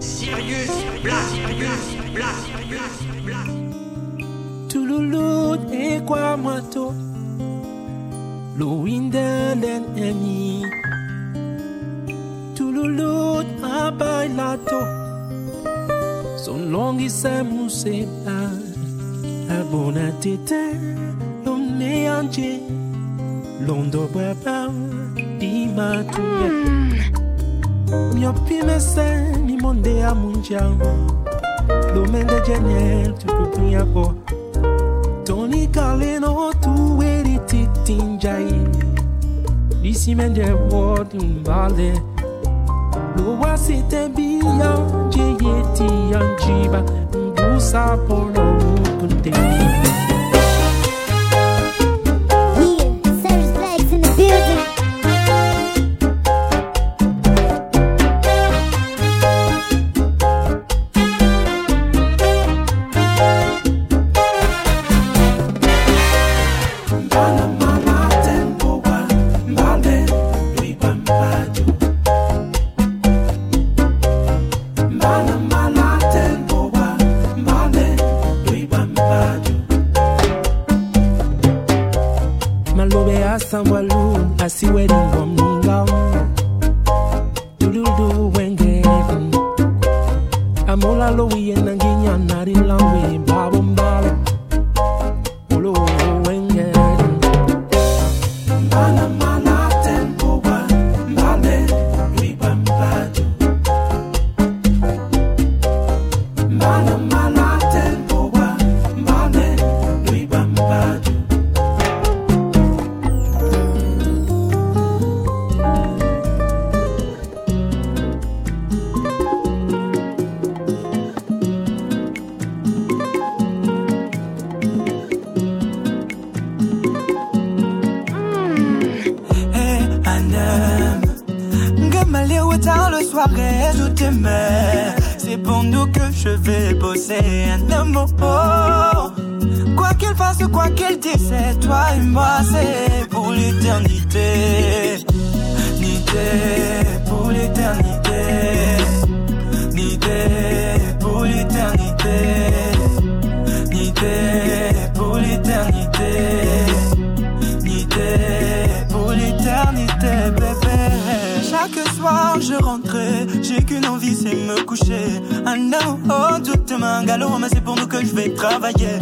Sirius. Touloulou et quoi Louinden den eni Touloulou a bailato Son longi se museba A bona tete Lom me anje Londo baba Di matuya Mio pime se Mi monde a munjang Lo mende jenel Tu pupunya po Tony Carlino tu eri titinjai. Disi mende word mbale Lo wasite biya je yeti anjiba Mbusa polo mukunte mains galop, mais c'est pour nous que je vais travailler.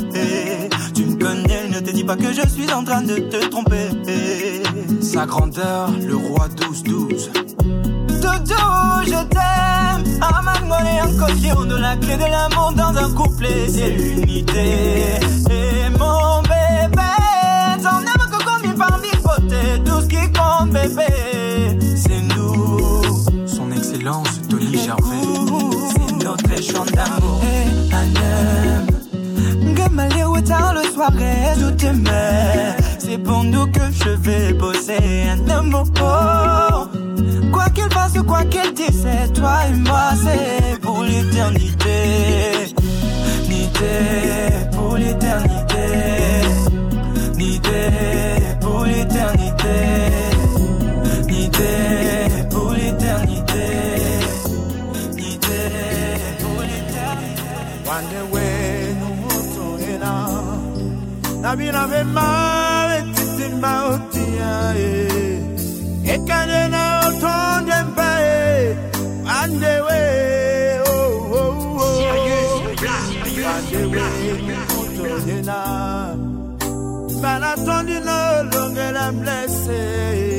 Tu me connais, ne te dis pas que je suis en train de te tromper. Sa grandeur, le roi 12-12. Dodo, je t'aime. À m'amener en caution de la clé de l'amour dans un couplet, c'est l'unité. Et mon bébé, t'en aimes que comme une femme côté, tout ce qui compte, bébé, c'est nous. Son excellence, Tony Gervais. D'amour. Gamalé ou tard le soir et je t'aimais. C'est pour nous que je vais bosser un amour. Quoi qu'il fasse, quoi qu'il dise, c'est toi et moi, c'est pour l'éternité. Nité, pour l'éternité. Nité, pour l'éternité. Nabina vema vetitimba otia e Ekane na otonde mbae Wande we oh oh oh. Sirius Black, Sirius Wande Black, wenu Sirius moto Black. ena Bana tondi no longe la blesse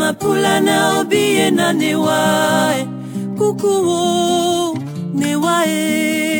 mapula na obie na newa e kukuo newa e Si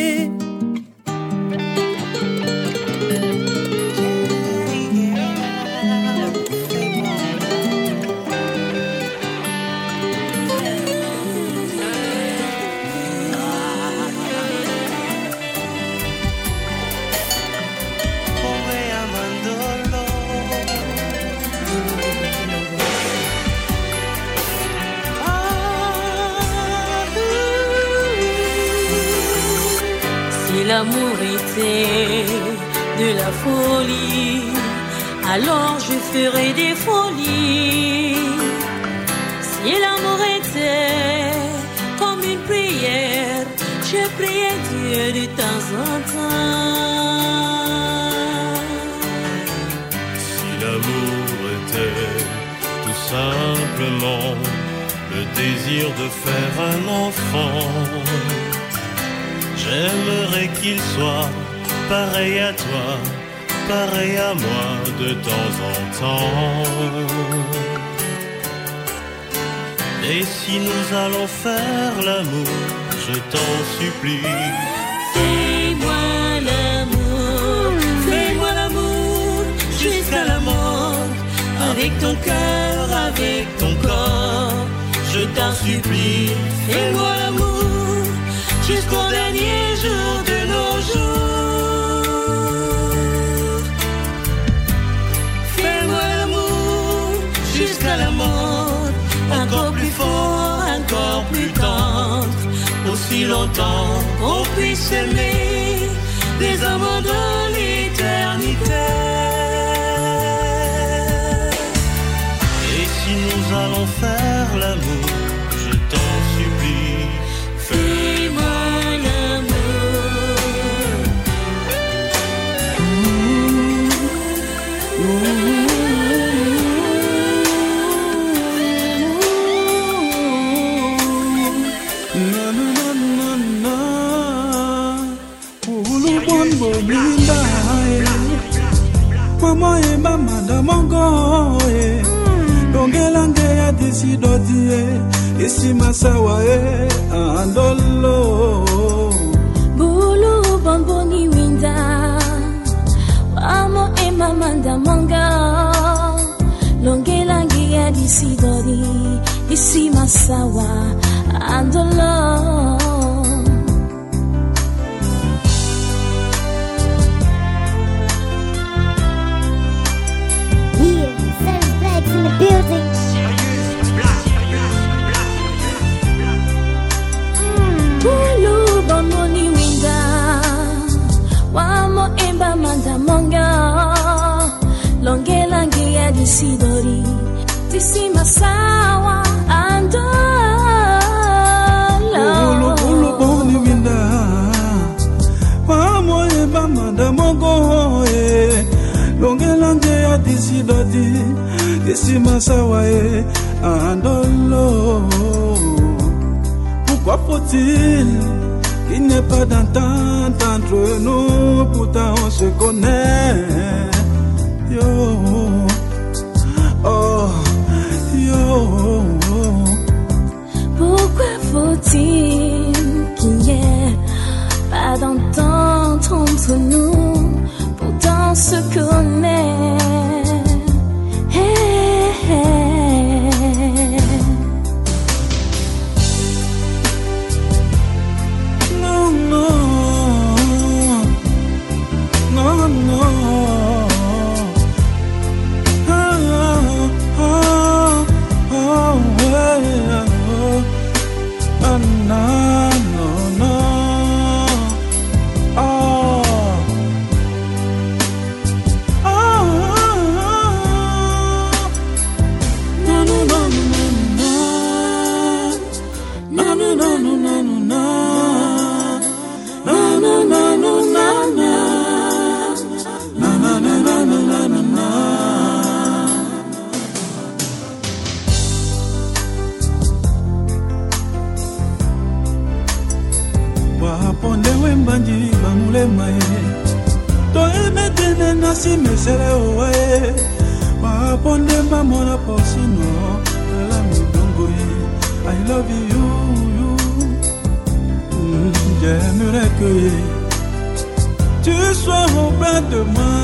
l'amour était de la folie, alors je ferais des folies. Si l'amour était comme une prière, je priais Dieu de temps en temps. Si l'amour était tout simplement le désir de faire un enfant, j'aimerais qu'il soit pareil à toi, pareil à moi de temps en temps. Et si nous allons faire l'amour, je t'en supplie, Fais-moi l'amour, fais-moi l'amour jusqu'à la mort, avec ton cœur, avec ton corps. Je t'en supplie, fais-moi l'amour jusqu'au dernier jour de nos jours. Fais-moi l'amour jusqu'à la mort, encore plus fort, encore plus tendre, aussi longtemps qu'on puisse aimer des amants dans l'éternité. et si nous allons faire l'amour, bo blinda. pamoye mamanda mongo longelange ya disidodi e esima sawa e andolo bulu bomboni winda wamo emamanda monga longelange ya disidodi esima sawa andolo esima sawa andolo uluboni winda. Pamoye mamanda mongo e longelange ya disidodi esima sawa e andolo Pourquoi faut-il qu'il ait pas d'entente entre nous Pourtant on se connaît. Yo, faut-il qu'il n'y ait pas d'entente entre nous Pourtant on se toyebetene nasi mesele owa ye waponde mbamona posino ela midongo ye. I love you you. Mm, j'aimerais que tu sois auprès de moi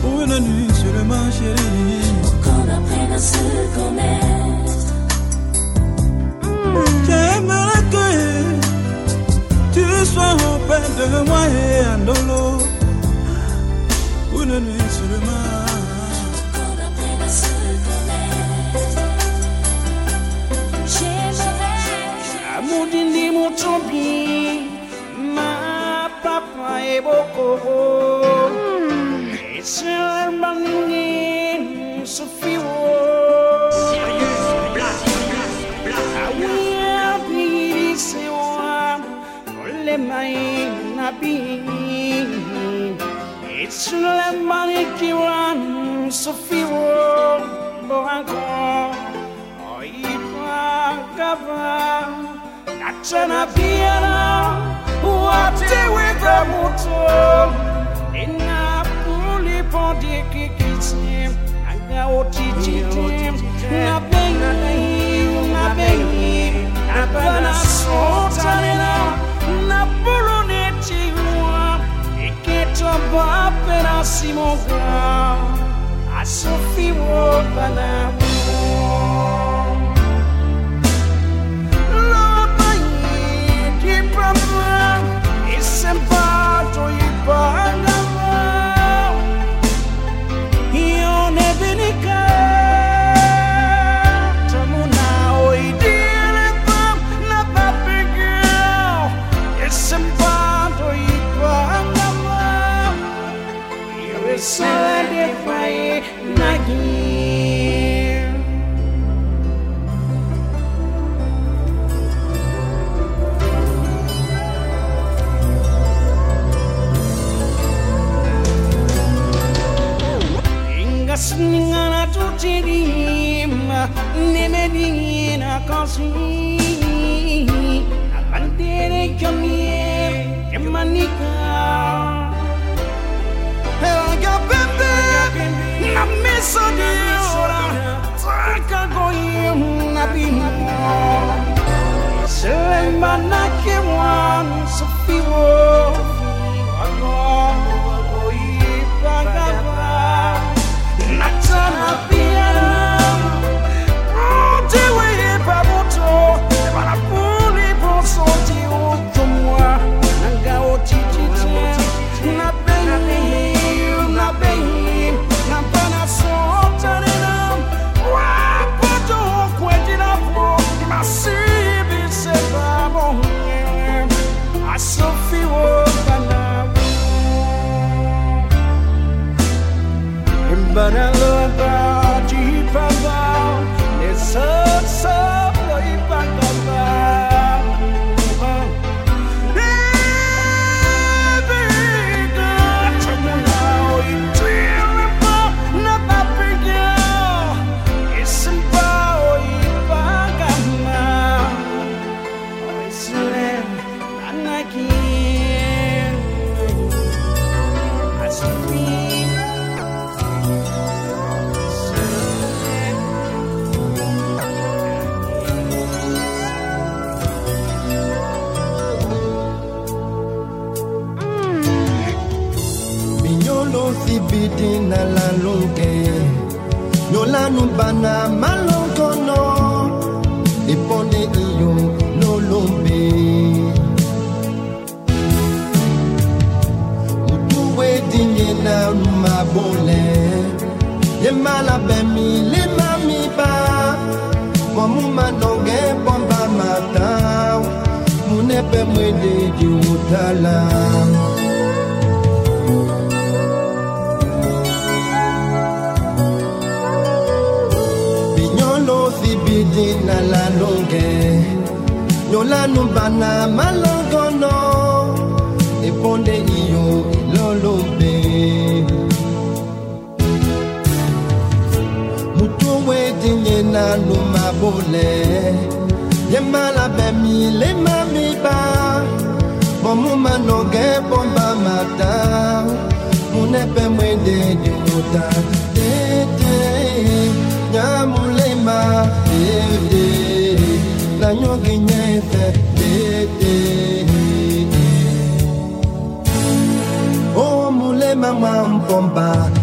pour une nuit seulement chérie? Qu'on apprenne à se connaître. J'aimerais que tu sois auprès de moi et Andolo Une nuit seulement Qu'on apprenne à se connaître. J'aimerais. amudindi mutumbi ma papa eboko hmm. esilemaningi sufiwo olemai nabi esulemanikiwan sufiwo boanko oipagaba Nachana piana wateweka moto ina puli podi kikiti aga otititi na bengi na bengi na bana sotanena na pulu netiwa ikito bape nemedina kasi Almantere kyamie kemanika Elga bebe na mesa de ora Taka goye unabimo Selema na kewan sofiwo lola nubana malongono eponde iyo ilolobe. Mutu wedinye na lumabole yemala bomu mano ge bomba mata. Munepe mwende dinyota te, nyamulema ede nanyonge come back.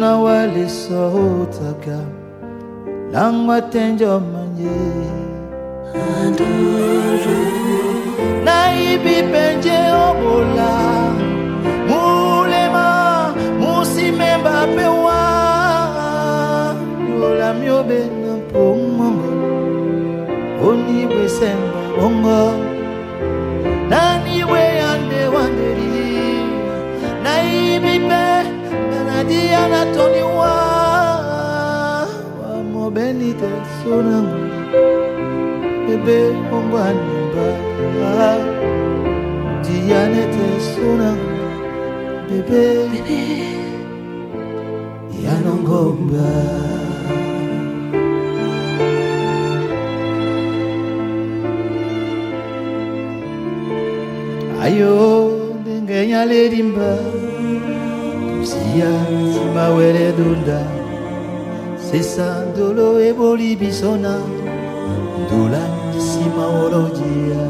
Na wale sotaka langwa tenjo manje. Nayibi penje obola mulema musimemba pewa. Yola myobe na mpongongo onibwesemba bongo nayibi pe nadia natoniwa wamobeni te sonango bebe ongwanimba ah, diane te sonango bebe yanongomba ayo ndengenyalerimba siya nsima wele dunda sesa ndolo eboli biso na ndula nsima wolojiya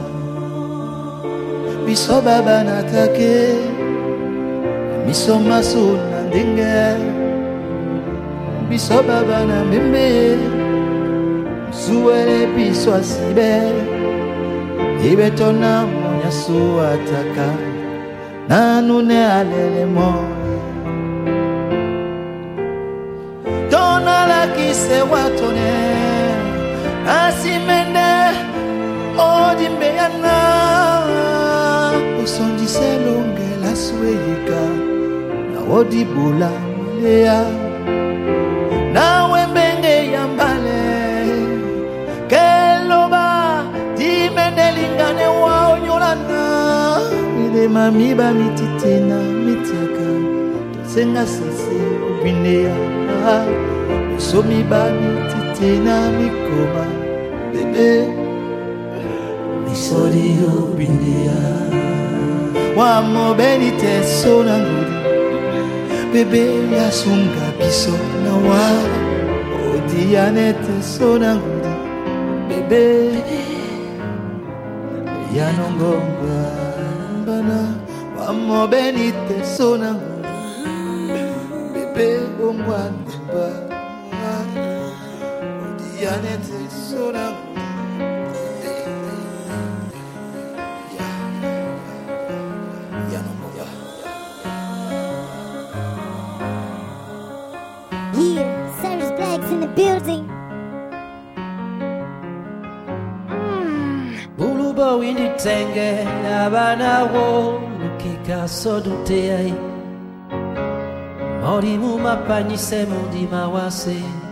biso babanatake biso maso na ndenge biso baba na mbembe zuwele biso asibe. Ebeto na monyasu ataka. Nanune alelemo tonalakise watone. Asimende odimbeyana osondise longela sweyika na odibula moleya nawe mbenge ya mbale. Keloba dimendelingane wa onyolana milema miba mititina mitiaka. Tosenga sese obindeya osomi ba mititina mikoma bebe. Misoli obindeya wa mobeni te so na ngudi bebe yasunga biso na wa. Odiane te so na ngudi bebe. Ya yanongomba mbana wa mobeni te so na ngudi bebe. Ongwanimba odiane te so na ngudi Yeah, Cyrus Black's in the building. Bulu bulubo winitenge abana wo lukika soduteyai mori mumapanyise mundima wase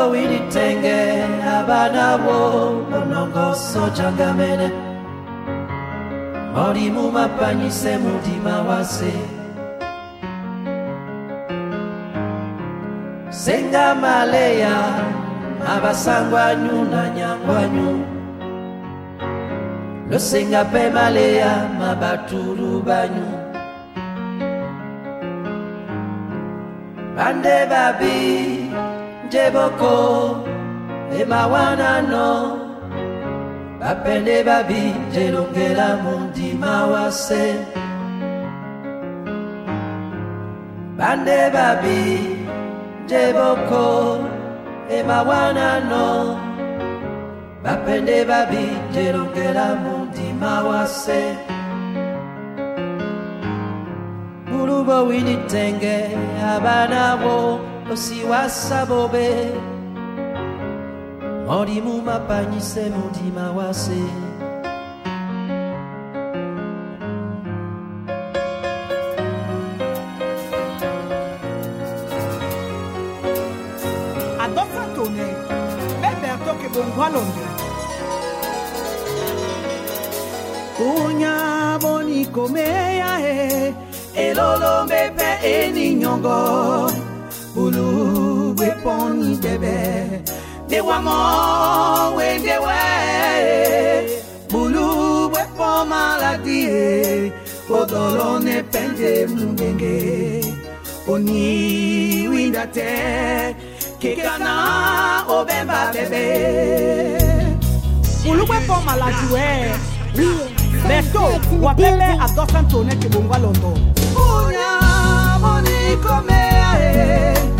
bulubo winitenge abana wo monongo sojangamene. Mori mumapanyise mundima wase. Senga maleya abasangwanyu na nyangwanyu. Losenga mpe maleya mabatulu banyu. Bande babi njeboko emawanano bapende babi njelongela mundima wase bande babi njeboko emawanano bapende babi njelongela mundima wase bulubo abana bo osiwasa bobe mori mumapanyise mundima wase adosa tone beberto ke bongwalonde Kunya boni komea e elolo mepe eni nyongo bulu we poni debe de wamo we we bulu we po maladie. Odolo ne pende mungenge. Oni winda te kekana obemba bebe ulukwe po maladiwe beto wapebe adosa tone ke bongwalondo Kunya boni komea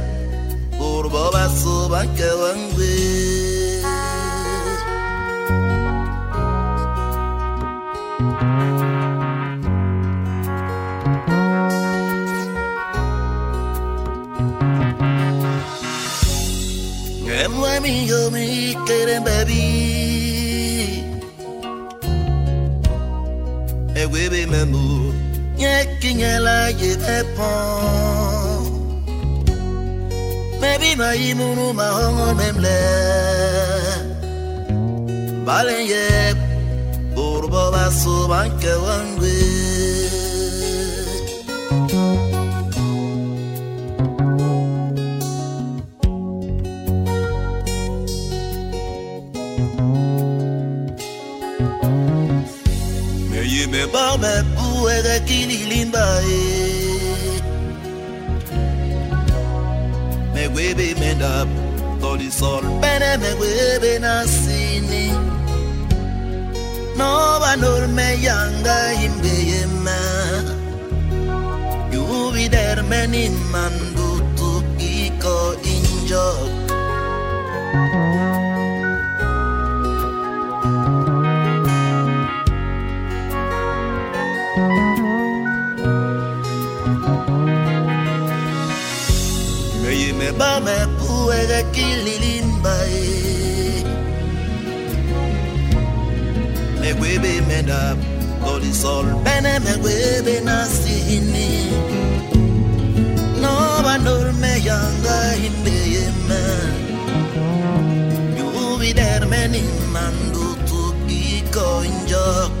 Urbo basu banke wangwe Ngemwe mi yo mi keren baby Egwebe memu Nyekinyela yepepon Maybe my imunu mahongon memle Balenye Urbo basu banke wangwe Me gwebe me Toli sol bene me gwebe na sini No ba nur me yanga imbe ye ma You be there mandu tu iko injok Meye pu ege kili limba e Me gwebe me dap Toli sol bene me gwebe na No ba nur me yanga imbe ye ma You be there many mandu tu iko injok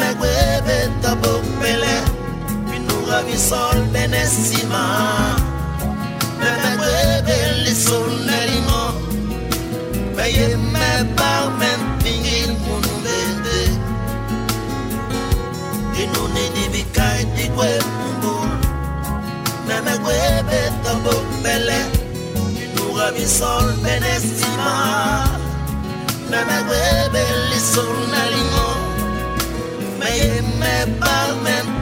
megwebe tabopele minuga bisolde ne nsima me megwebe lisone limo meye mebar mempingi munubete dinuni dibikai digwe mungu me megwebe tabopele minuga bisolde ne nsima me megwebe lisone limo Meye me palmen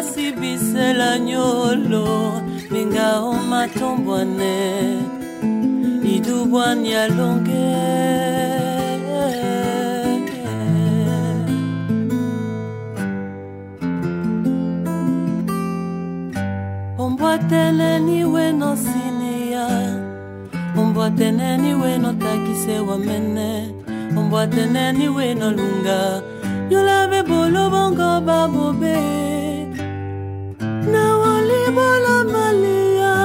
basibisela nyolo minga o matombwane idubwani alonge ombwateleni we nosinia ombwateleni we notakise wamene. Ombwateleni we nolunga yola bolo bongo babobe na walibola malia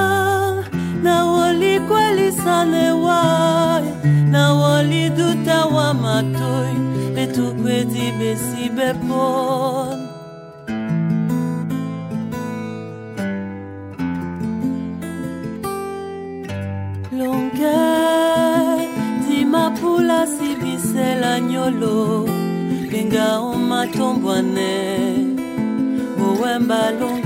na walikwelisalewai na waliduta wa matoi betukweti besi bepon. Lonke dimapula sibisela nyolo pinga omatombwane mowemba lonke.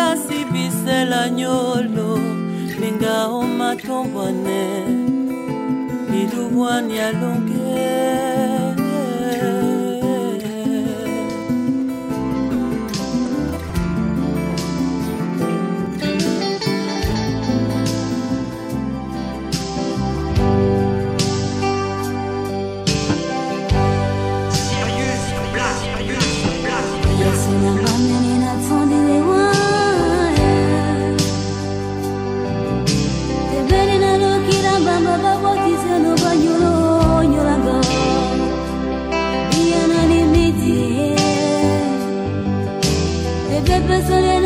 place bisela nyolo minga o matongwane ilubwani alongela listen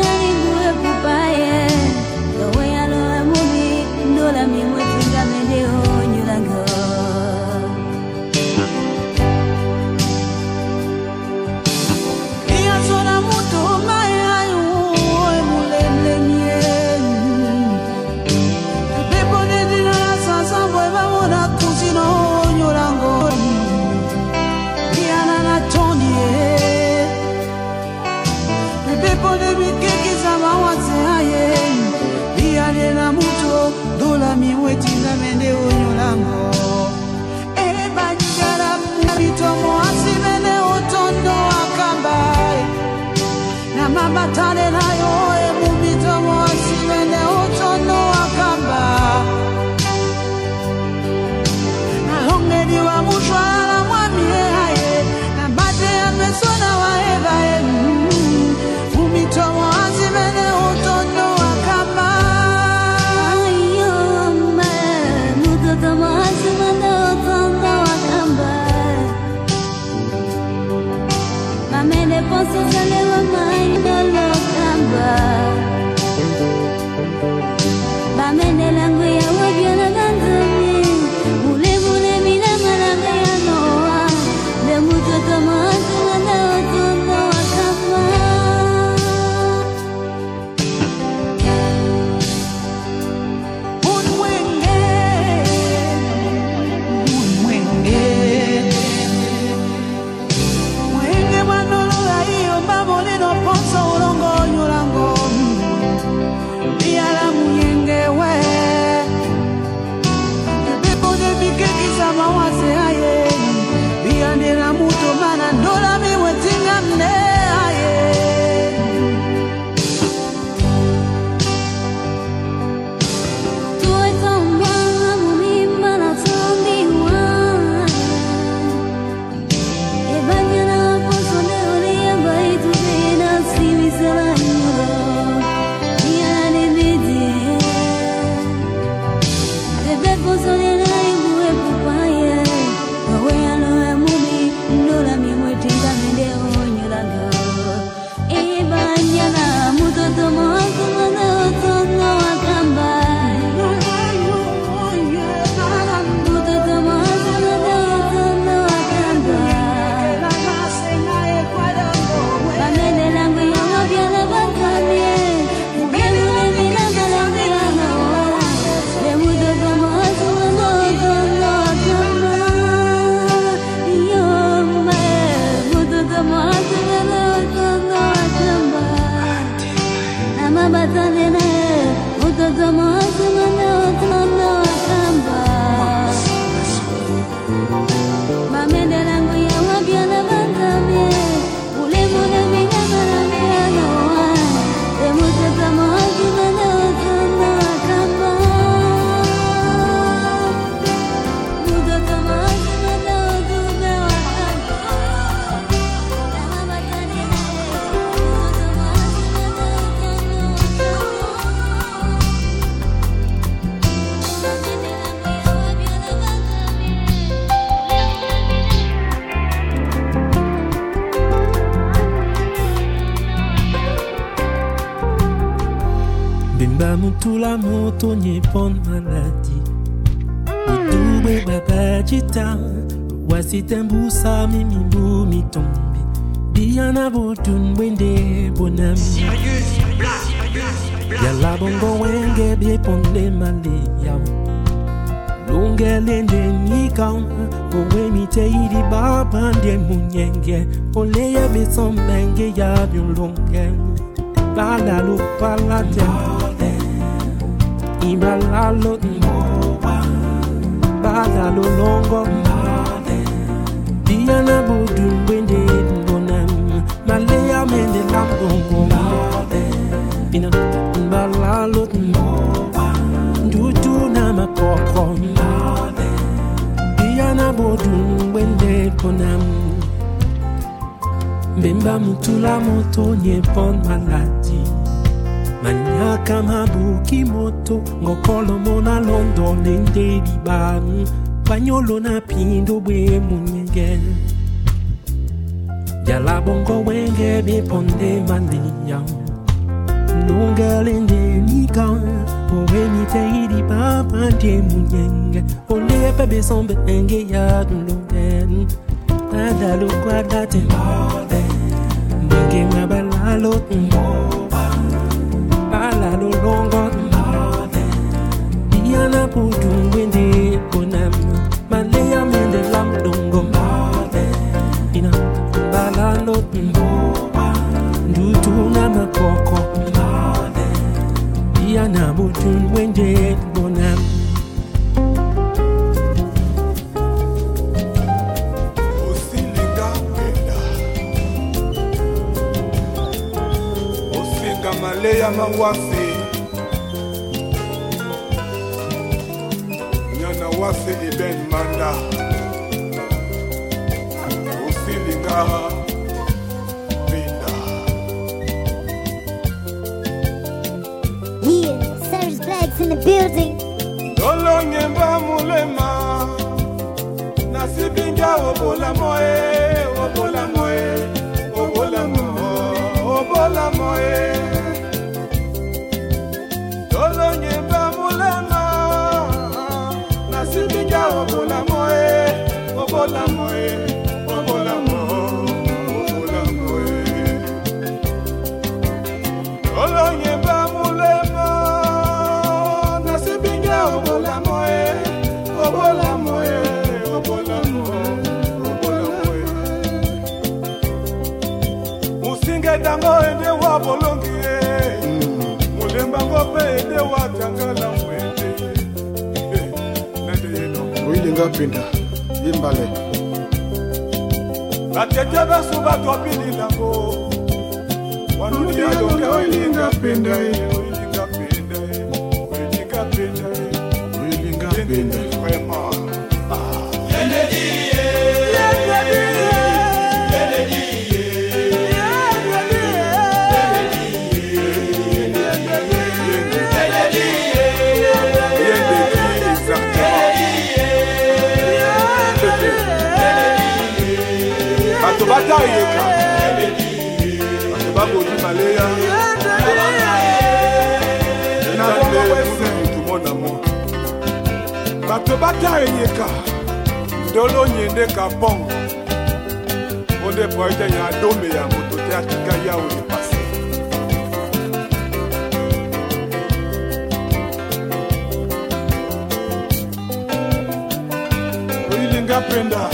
ngapenda.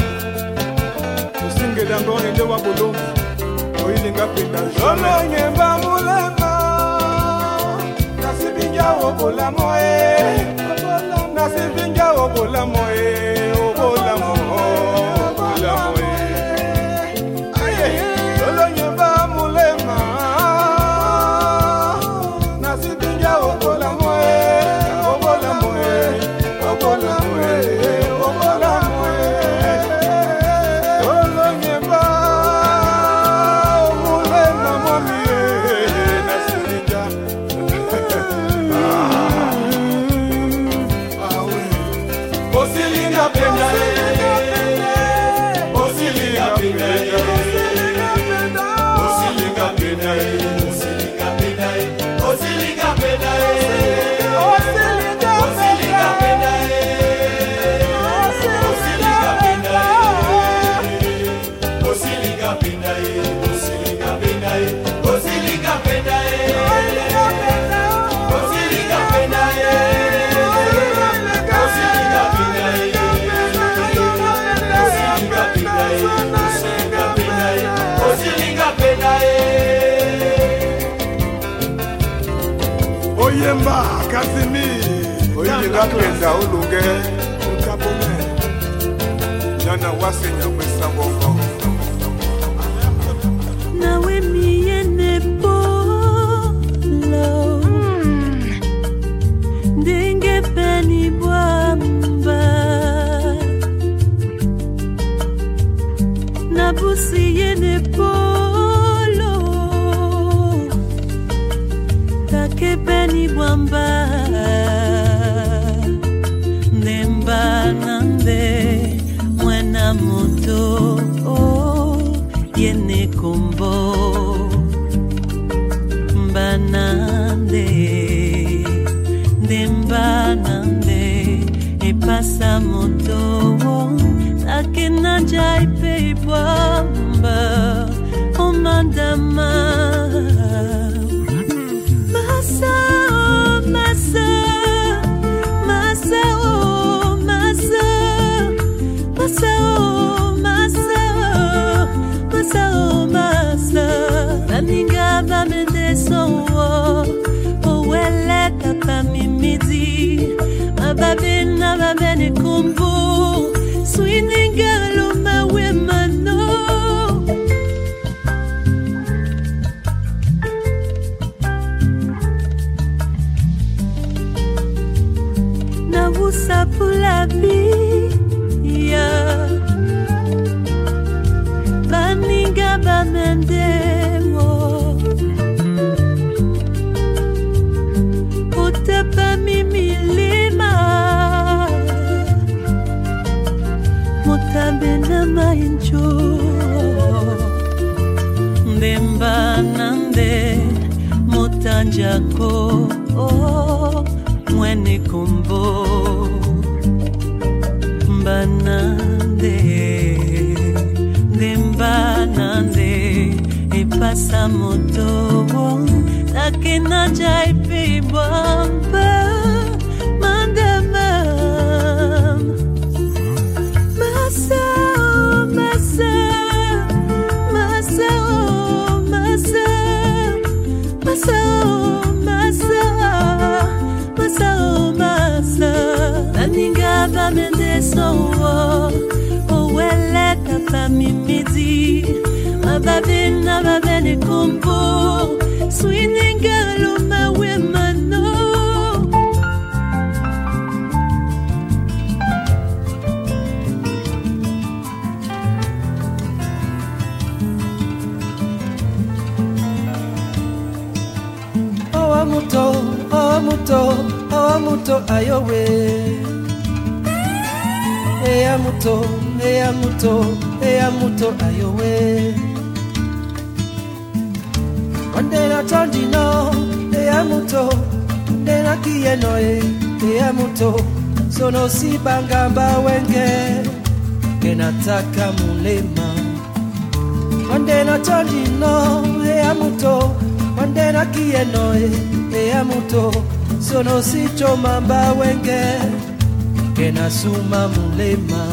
Osengela ende wa bolongi oyili ngapenda. Mulema. Nasibinja obolamo e nasibinja obolamo e obolamo obolamo Franklin Dauluge, Ukapome, Jana Wasenya. njako oh, mwene kombo mbanande nde mbanande epasa moto nakena jai Oh owele kata mimidi mababe na babe ne kombo swiningelo mawe mano owamuto owamuto owamuto ayowe. eya muto eya muto eya muto ayowe. Ondera tondino eya muto ondera kiyenoye eya muto. Sono sibangamba wenge kenataka mulema. Ondera tondino eya muto ondera kiyenoye eya muto. Sono sichomamba wenge kena suma mulema.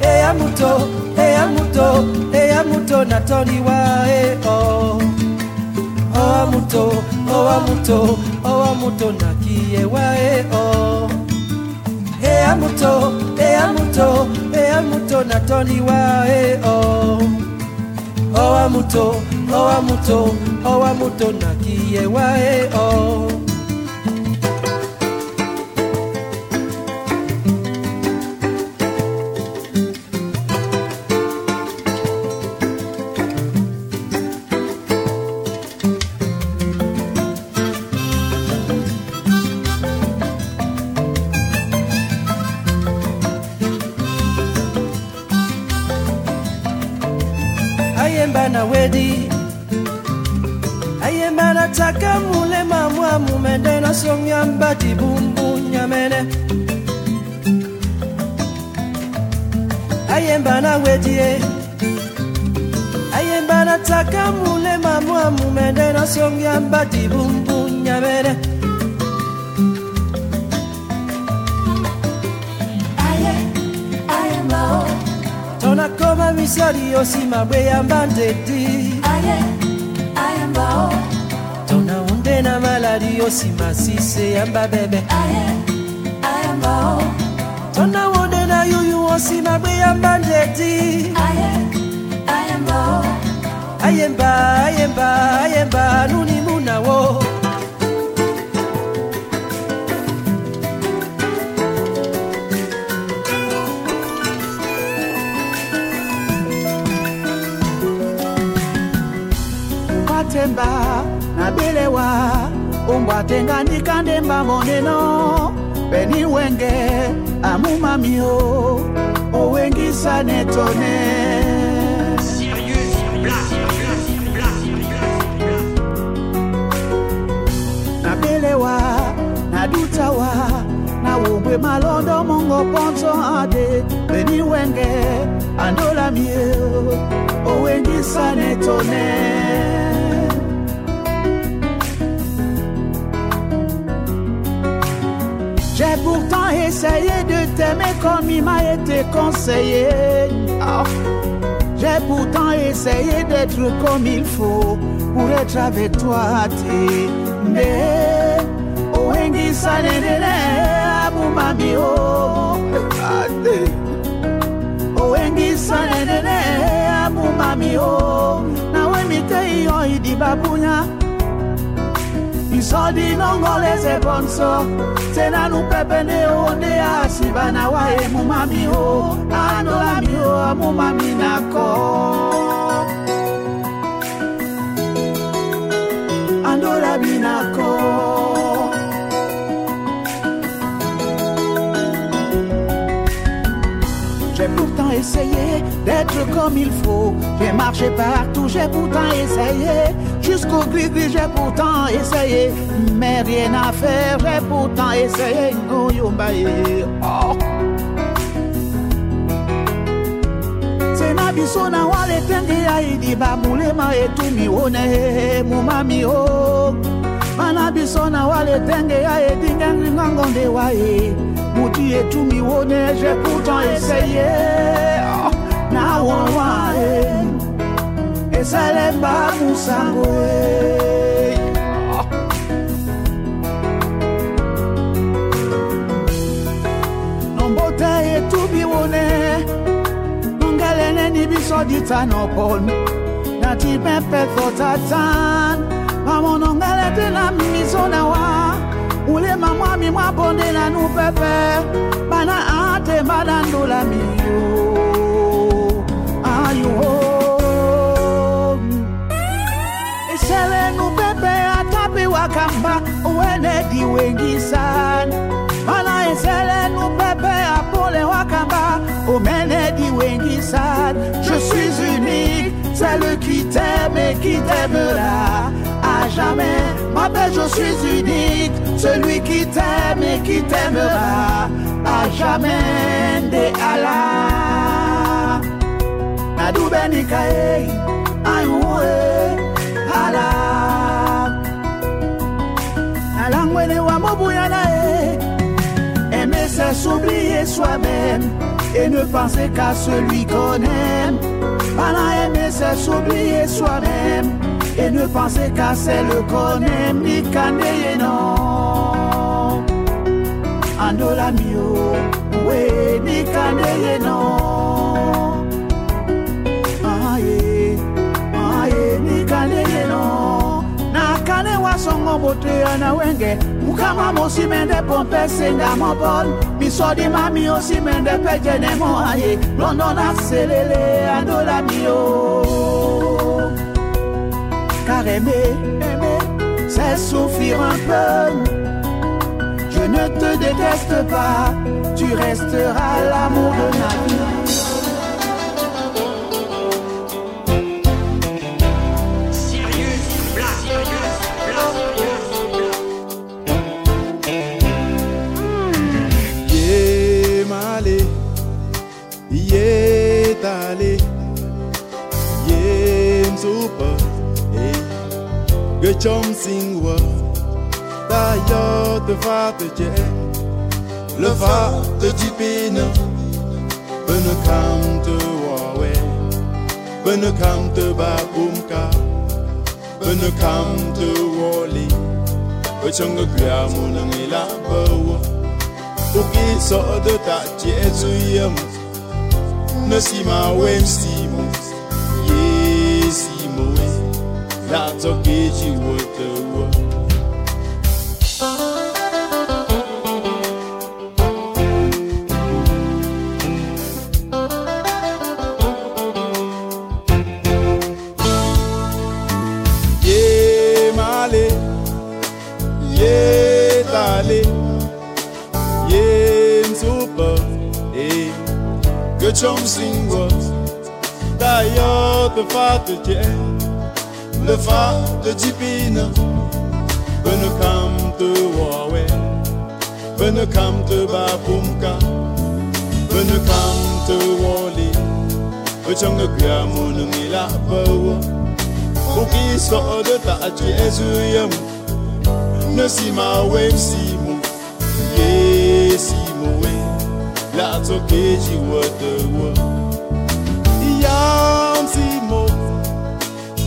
Eya muto eya muto eya muto natoliwa e o oh. owa muto owa muto owa muto nakiyewa e o oh. eya muto eya muto eya muto natoliwa e o oh. owa muto owa muto owa muto nakiyewa e o mumende nasomya mbati bumbu nyamene. Ayemba na wedi e ayemba nataka mulema mwa mumende nasomya mbati bumbu nyamene. Tonakoma misali osima bweyamba ndedi na malali osima sise yamba bebe. Tonawonde na yuyu osima bweyamba ndedi ayemba ayemba ayemba nuni munawo matemba nabelewa umbwatenga ndikandemba moneno. Beni wenge amumamio owengisa netone. Nabelewa nadutawa nawumbwe malondo mongo ponso ade. Beni wenge andolamie owengisa netone pourtant essayé de t'aimer comme il m'a été conseillé. Ah. J'ai pourtant essayé d'être comme il faut pour être avec toi. Mais owengi sanenene abumami o. Nawe mite iyo idi babunya. Isodi nongoleze bonso tena nupepene onde asibana wae mumami o andolami o amumami nako andolami nako J'ai pourtant essayé d'être comme il faut. J'ai marché partout, j'ai pourtant essayé. Jusqu'au gris-gris, j'ai pourtant essayé. Mais rien à faire, j'ai pourtant essayé. Oh, yombaye. Oh. Tena biso na wale tenge ya idi bamulema etumi one mumami o. Mana biso na wale tenge ya edinga ngonde wae. Muti etumi one, j'ai pourtant essayé. Oh. Na wae. Esalemba musango e. Eh. nombote etubi wone nongelene ni biso ditanopon nati pepe fotatan mamonongelete na miso na wa. Ulema mwami mwabonde na nu pepe bana ate madandula miyo atapi wakamba uene diwengi sana. Mana eselenu pepe apole wakamba umene diwengi sana. Je suis unique celle qui t'aime et qui t'aimera à jamais. Ma belle je suis unique celui qui t'aime et qui t'aimera à jamais. De Allah nadubenikae alangwele wa mobuya na ye aimer s'oublier soi-même et ne penser qu'à celui qu'on aime. Pana aimer c'est s'oublier soi-même Et ne pensez qu'à celle qu'on aime. Ni caneye non. Andola mio, we ni caneye non car aimer, aimer, c'est souffrir un peu. Je ne te déteste pas, tu resteras l'amour de ma vie. Gechom singwa, ta yo te fa te je, le fa te jipina, bene kam te wawe, bene kam te babumka, bene kam te woli, Bechonga kwa munangila bawa. Uki so de ta jesu yam No si ma wem si mo Ye 那座激起我的我。重新我，带有的发的甜。Le fa de jipina, bene kam te wawe, bene kam te babumka, bene kam te wali, bechonga kya munungi la bawa, uki so de ta jesu yam, ne si ma wem si ye si we, la to keji. Yam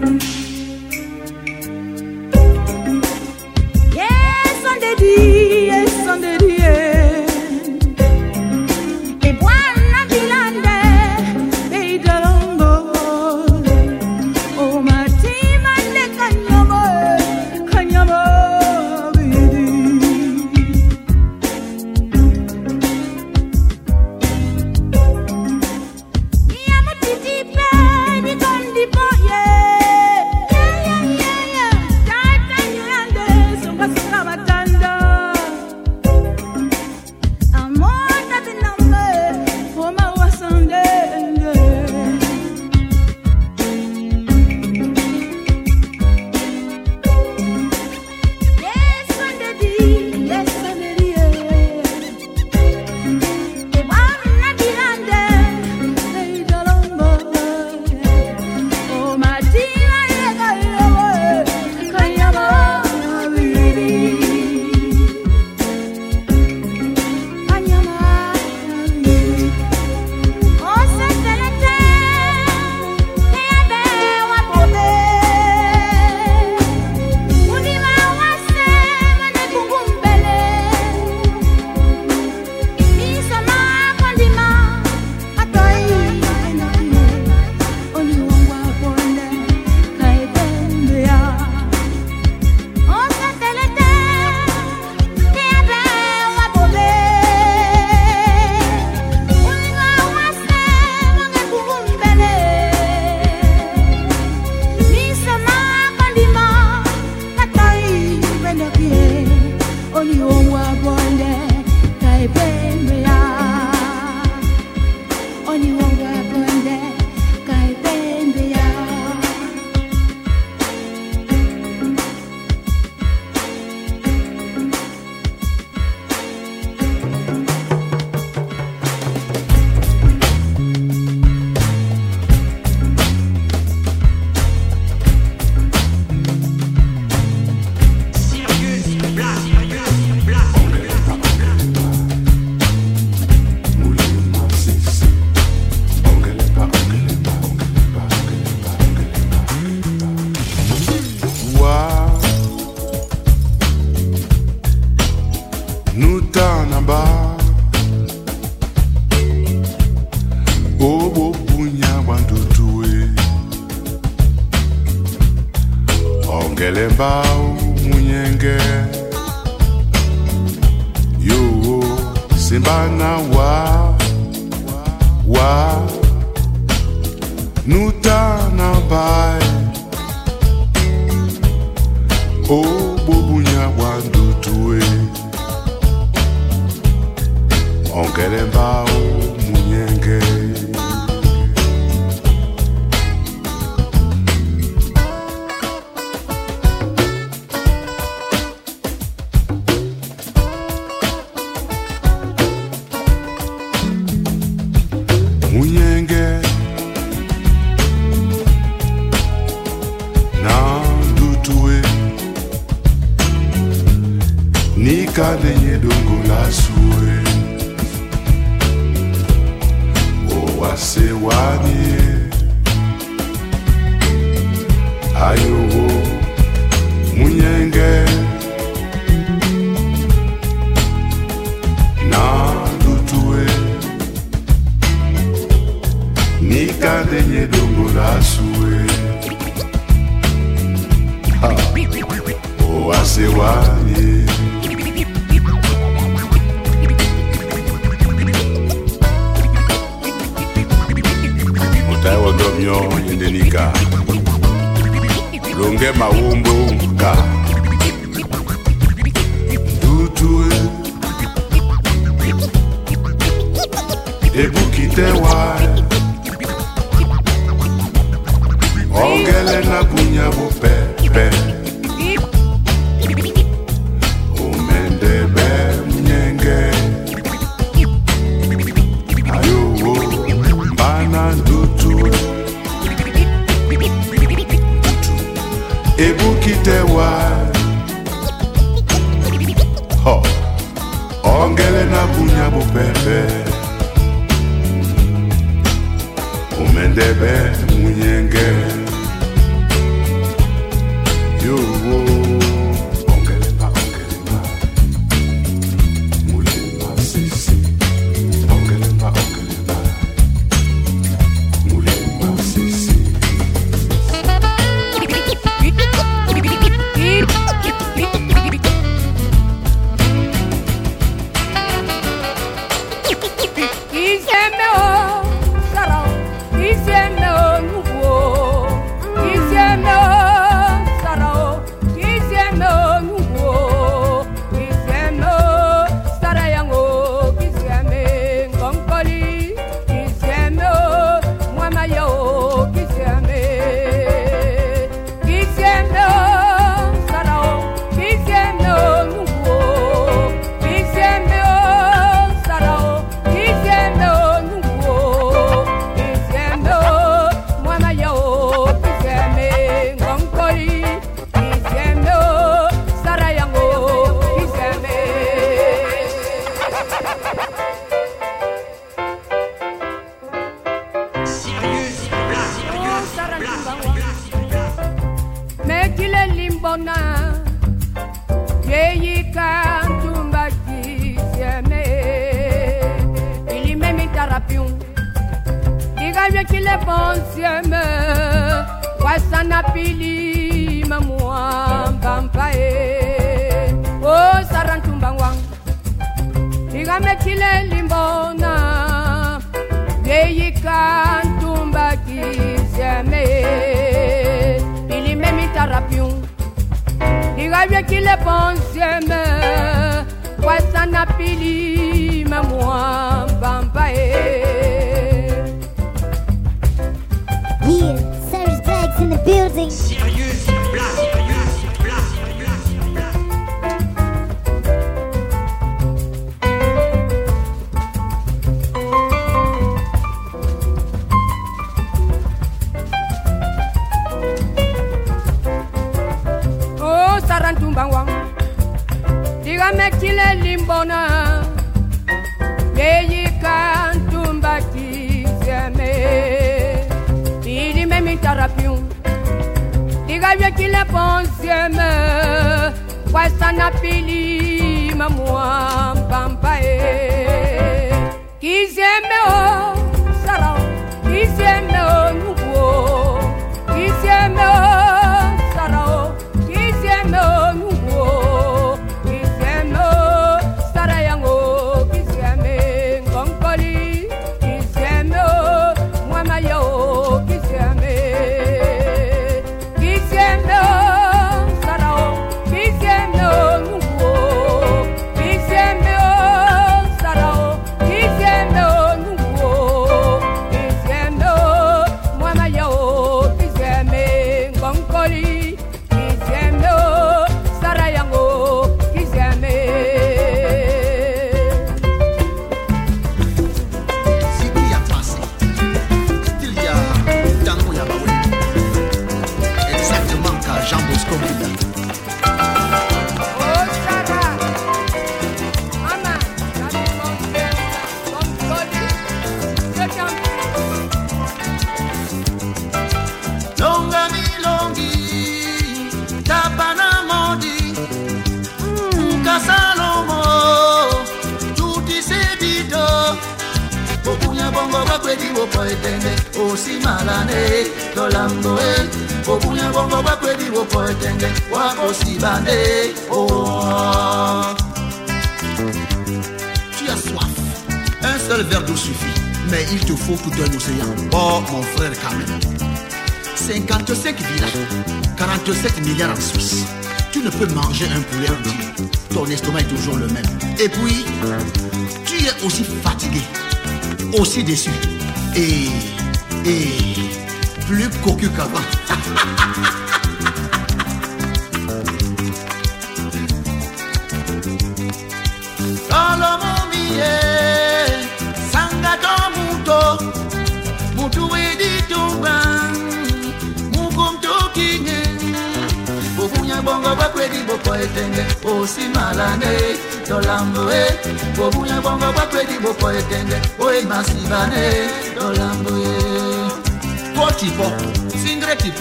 Yes,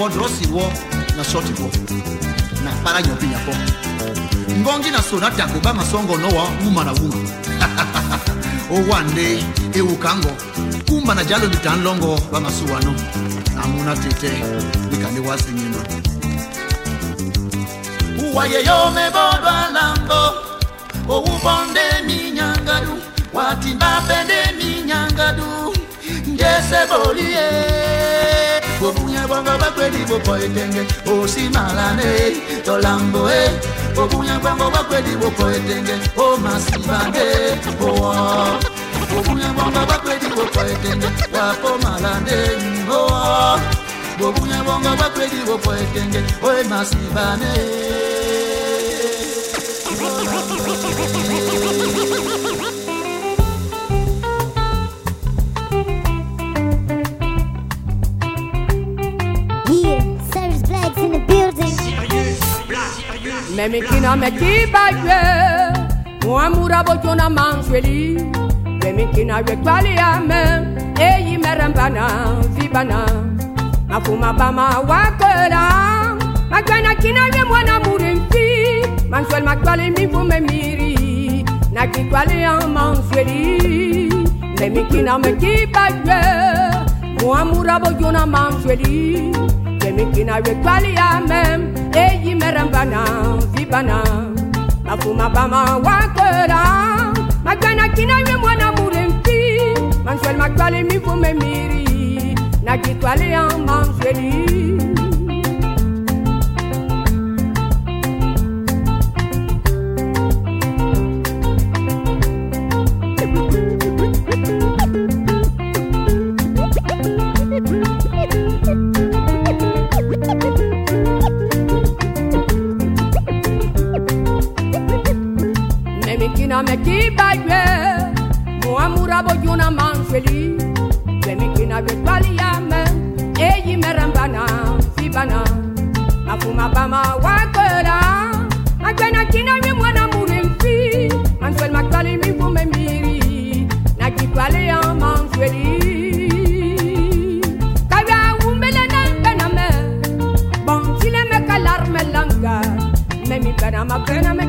wɔ drɔsi wɔ na shɔti wɔ na baara yɔ bi yakɔ ngɔngi na sonata agoba masɔngɔ wa wuma na wuma. Owande ewu kangɔ kumba na jalo bitan lɔngɔ bamasuwa nɔ amuna tetɛ bikande wasenye nɔ wayeyome bodwalango owubonde minyangadu wati bapende minyangadu njesebolie bobunya bongo bakwedi bopoetenge osimalane tolamboe eh. bobunya bongo bakwedi bopoetenge omasibane oa bobunya bongo bakwedi bopoetenge wapomalane oa bobunya bongo bakwedi bopoetenge oemasibane Yeah, Memikina mekibajwe Muamura bojona manjweli Memikina wekwali ame Eyi merembana vibana. Mafuma bama wakera Magwana kina we mwana murimfi Manjwel makwali mifu memiri Nakikwali ya manjweli Memikina mekibajwe Muamura bojona manjweli Memikina wekwali ame Eyi merembana vibana. Mafuma bama wakera Magwana kina we mwana murimfi Manjwel makwali mifu memiri Nakikwali ya manjweli Memikina mekibajwe Muamura bojuna manjweli Memikina wekwali yame Eyi merembana vibana Mafuma bama wakera Magwena kina we mwana murimfi Manjwel makwali mifu memiri Nakikwali ya manjweli Kaya umbele na bename Bon chile me kalar me langa Memi bena ma bena me